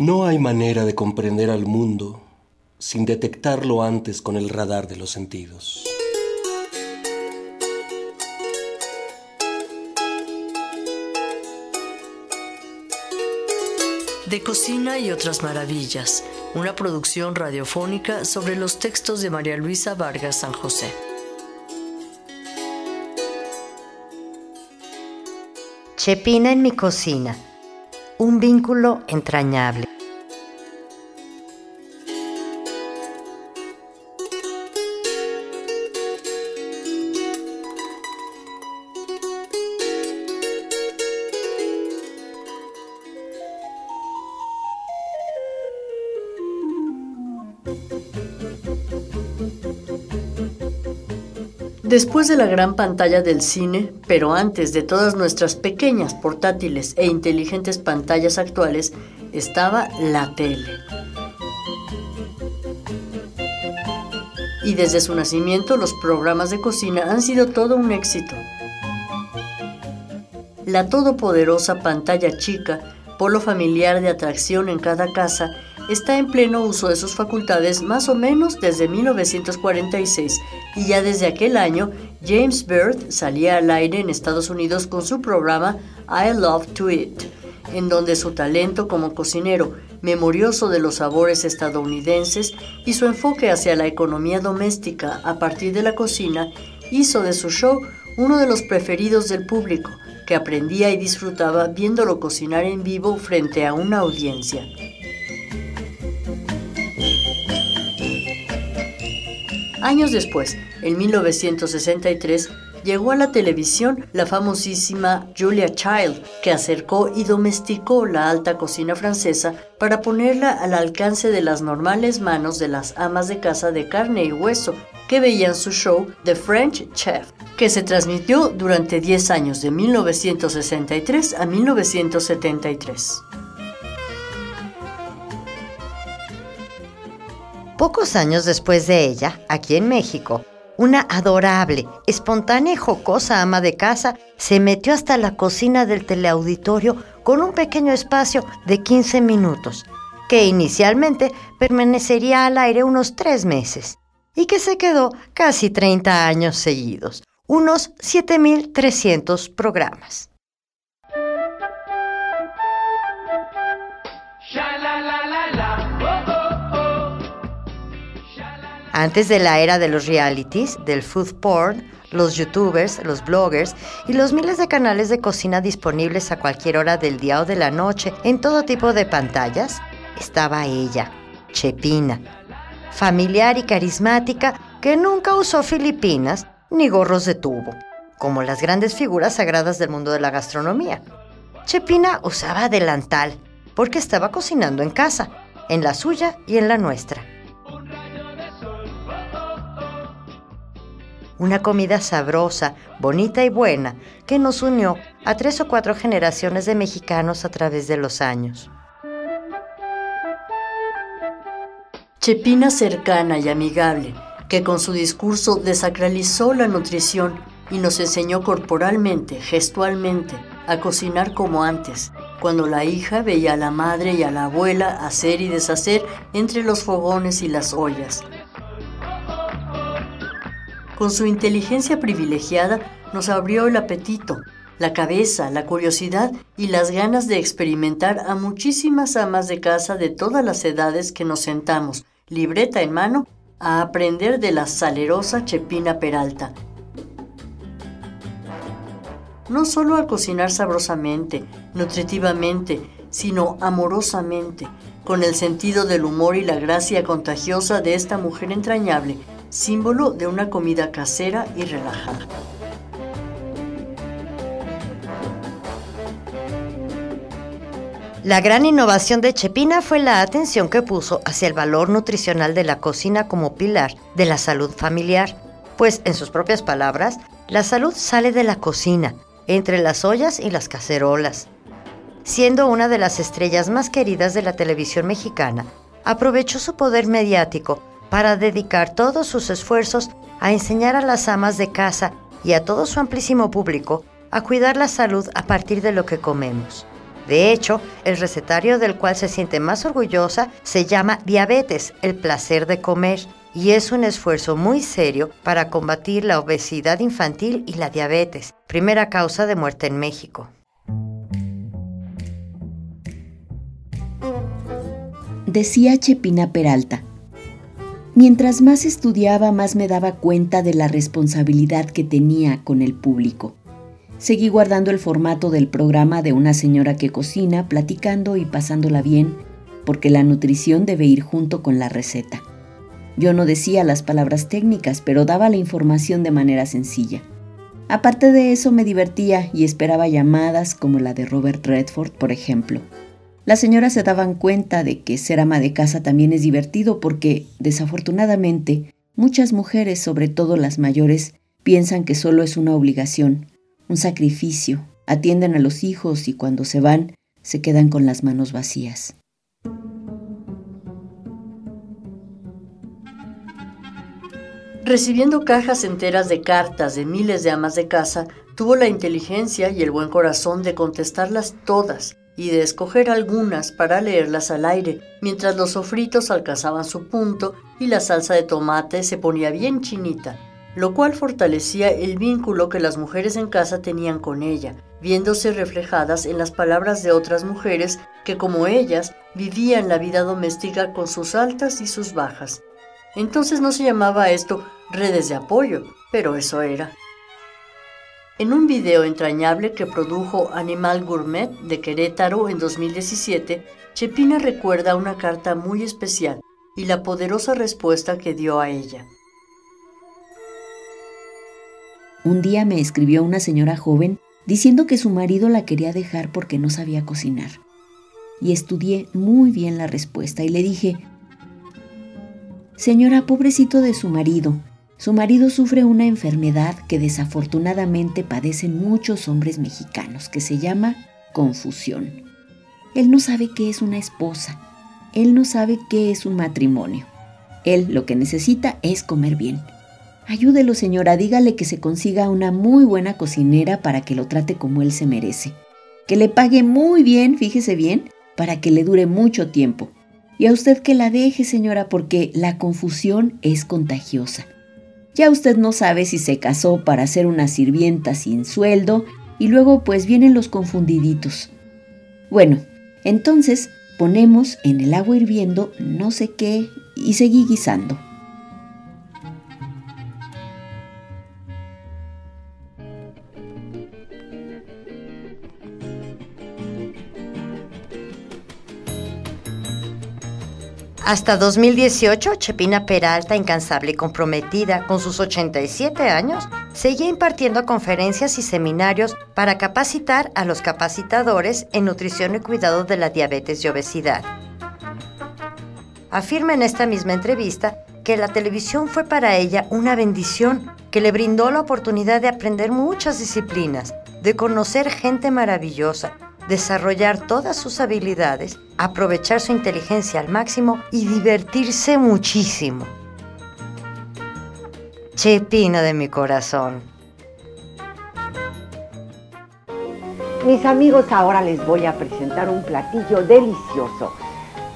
No hay manera de comprender al mundo sin detectarlo antes con el radar de los sentidos. De Cocina y otras maravillas, una producción radiofónica sobre los textos de María Luisa Vargas San José. Chepina en mi cocina, un vínculo entrañable. Después de la gran pantalla del cine, pero antes de todas nuestras pequeñas, portátiles e inteligentes pantallas actuales, estaba la tele. Y desde su nacimiento los programas de cocina han sido todo un éxito. La todopoderosa pantalla chica, polo familiar de atracción en cada casa, está en pleno uso de sus facultades más o menos desde 1946 y ya desde aquel año James Byrd salía al aire en Estados Unidos con su programa I Love to Eat, en donde su talento como cocinero, memorioso de los sabores estadounidenses y su enfoque hacia la economía doméstica a partir de la cocina hizo de su show uno de los preferidos del público, que aprendía y disfrutaba viéndolo cocinar en vivo frente a una audiencia. Años después, en 1963, llegó a la televisión la famosísima Julia Child, que acercó y domesticó la alta cocina francesa para ponerla al alcance de las normales manos de las amas de casa de carne y hueso que veían su show The French Chef, que se transmitió durante 10 años de 1963 a 1973. Pocos años después de ella, aquí en México, una adorable, espontánea y jocosa ama de casa se metió hasta la cocina del teleauditorio con un pequeño espacio de 15 minutos, que inicialmente permanecería al aire unos tres meses y que se quedó casi 30 años seguidos, unos 7.300 programas. Antes de la era de los realities, del food porn, los youtubers, los bloggers y los miles de canales de cocina disponibles a cualquier hora del día o de la noche en todo tipo de pantallas, estaba ella, Chepina, familiar y carismática que nunca usó filipinas ni gorros de tubo, como las grandes figuras sagradas del mundo de la gastronomía. Chepina usaba delantal porque estaba cocinando en casa, en la suya y en la nuestra. Una comida sabrosa, bonita y buena que nos unió a tres o cuatro generaciones de mexicanos a través de los años. Chepina cercana y amigable, que con su discurso desacralizó la nutrición y nos enseñó corporalmente, gestualmente, a cocinar como antes, cuando la hija veía a la madre y a la abuela hacer y deshacer entre los fogones y las ollas, con su inteligencia privilegiada nos abrió el apetito, la cabeza, la curiosidad y las ganas de experimentar a muchísimas amas de casa de todas las edades que nos sentamos, libreta en mano, a aprender de la salerosa Chepina Peralta. No solo a cocinar sabrosamente, nutritivamente, sino amorosamente, con el sentido del humor y la gracia contagiosa de esta mujer entrañable, símbolo de una comida casera y relajada. La gran innovación de Chepina fue la atención que puso hacia el valor nutricional de la cocina como pilar de la salud familiar, pues en sus propias palabras, la salud sale de la cocina, entre las ollas y las cacerolas. Siendo una de las estrellas más queridas de la televisión mexicana, aprovechó su poder mediático para dedicar todos sus esfuerzos a enseñar a las amas de casa y a todo su amplísimo público a cuidar la salud a partir de lo que comemos. De hecho, el recetario del cual se siente más orgullosa se llama Diabetes, el placer de comer, y es un esfuerzo muy serio para combatir la obesidad infantil y la diabetes, primera causa de muerte en México. Decía Chepina Peralta, mientras más estudiaba más me daba cuenta de la responsabilidad que tenía con el público. Seguí guardando el formato del programa de una señora que cocina, platicando y pasándola bien, porque la nutrición debe ir junto con la receta. Yo no decía las palabras técnicas, pero daba la información de manera sencilla. Aparte de eso, me divertía y esperaba llamadas como la de Robert Redford, por ejemplo. Las señoras se daban cuenta de que ser ama de casa también es divertido porque, desafortunadamente, muchas mujeres, sobre todo las mayores, piensan que solo es una obligación, un sacrificio, atienden a los hijos y cuando se van, se quedan con las manos vacías. Recibiendo cajas enteras de cartas de miles de amas de casa, tuvo la inteligencia y el buen corazón de contestarlas todas y de escoger algunas para leerlas al aire, mientras los sofritos alcanzaban su punto y la salsa de tomate se ponía bien chinita, lo cual fortalecía el vínculo que las mujeres en casa tenían con ella, viéndose reflejadas en las palabras de otras mujeres que como ellas vivían la vida doméstica con sus altas y sus bajas. Entonces no se llamaba esto redes de apoyo, pero eso era. En un video entrañable que produjo Animal Gourmet de Querétaro en 2017, Chepina recuerda una carta muy especial y la poderosa respuesta que dio a ella. Un día me escribió una señora joven diciendo que su marido la quería dejar porque no sabía cocinar. Y estudié muy bien la respuesta y le dije, Señora, pobrecito de su marido. Su marido sufre una enfermedad que desafortunadamente padecen muchos hombres mexicanos, que se llama confusión. Él no sabe qué es una esposa. Él no sabe qué es un matrimonio. Él lo que necesita es comer bien. Ayúdelo, señora, dígale que se consiga una muy buena cocinera para que lo trate como él se merece. Que le pague muy bien, fíjese bien, para que le dure mucho tiempo y a usted que la deje, señora, porque la confusión es contagiosa. Ya usted no sabe si se casó para ser una sirvienta sin sueldo y luego pues vienen los confundiditos. Bueno, entonces ponemos en el agua hirviendo no sé qué y seguí guisando. Hasta 2018, Chepina Peralta, incansable y comprometida con sus 87 años, seguía impartiendo conferencias y seminarios para capacitar a los capacitadores en nutrición y cuidado de la diabetes y obesidad. Afirma en esta misma entrevista que la televisión fue para ella una bendición que le brindó la oportunidad de aprender muchas disciplinas, de conocer gente maravillosa desarrollar todas sus habilidades, aprovechar su inteligencia al máximo y divertirse muchísimo. Chepina de mi corazón. Mis amigos, ahora les voy a presentar un platillo delicioso.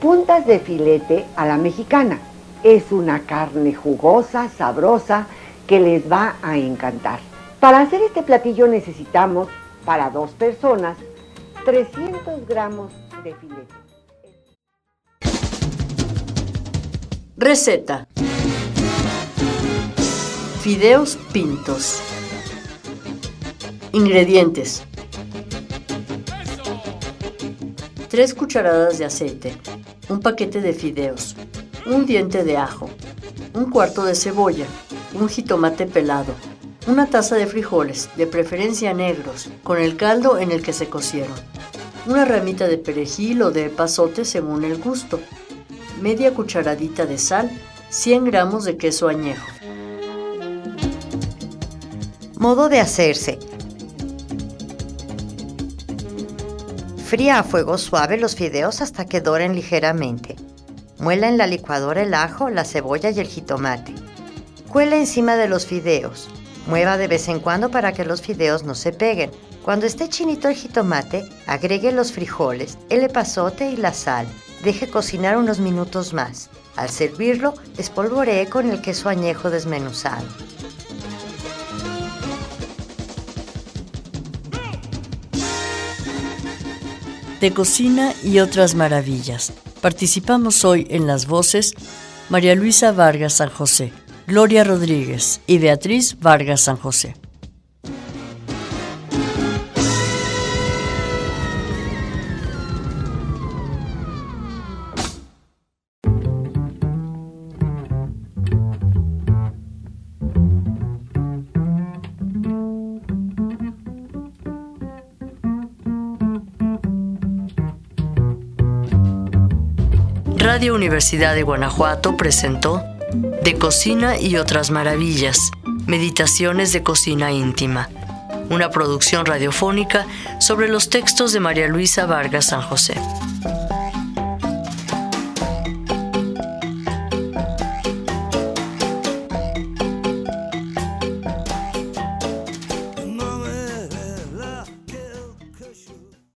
Puntas de filete a la mexicana. Es una carne jugosa, sabrosa, que les va a encantar. Para hacer este platillo necesitamos para dos personas 300 gramos de filete. Receta. Fideos pintos. Ingredientes. 3 cucharadas de aceite, un paquete de fideos, un diente de ajo, un cuarto de cebolla, un jitomate pelado, una taza de frijoles, de preferencia negros, con el caldo en el que se cocieron, una ramita de perejil o de pasote según el gusto, media cucharadita de sal, 100 gramos de queso añejo. Modo de hacerse. Fría a fuego suave los fideos hasta que doren ligeramente. Muela en la licuadora el ajo, la cebolla y el jitomate. Cuela encima de los fideos Mueva de vez en cuando para que los fideos no se peguen. Cuando esté chinito el jitomate, agregue los frijoles, el epazote y la sal. Deje cocinar unos minutos más. Al servirlo, espolvoree con el queso añejo desmenuzado. De cocina y otras maravillas. Participamos hoy en las voces María Luisa Vargas San José, Gloria Rodríguez y Beatriz Vargas San José. Radio Universidad de Guanajuato presentó De Cocina y otras maravillas, Meditaciones de Cocina Íntima, una producción radiofónica sobre los textos de María Luisa Vargas San José.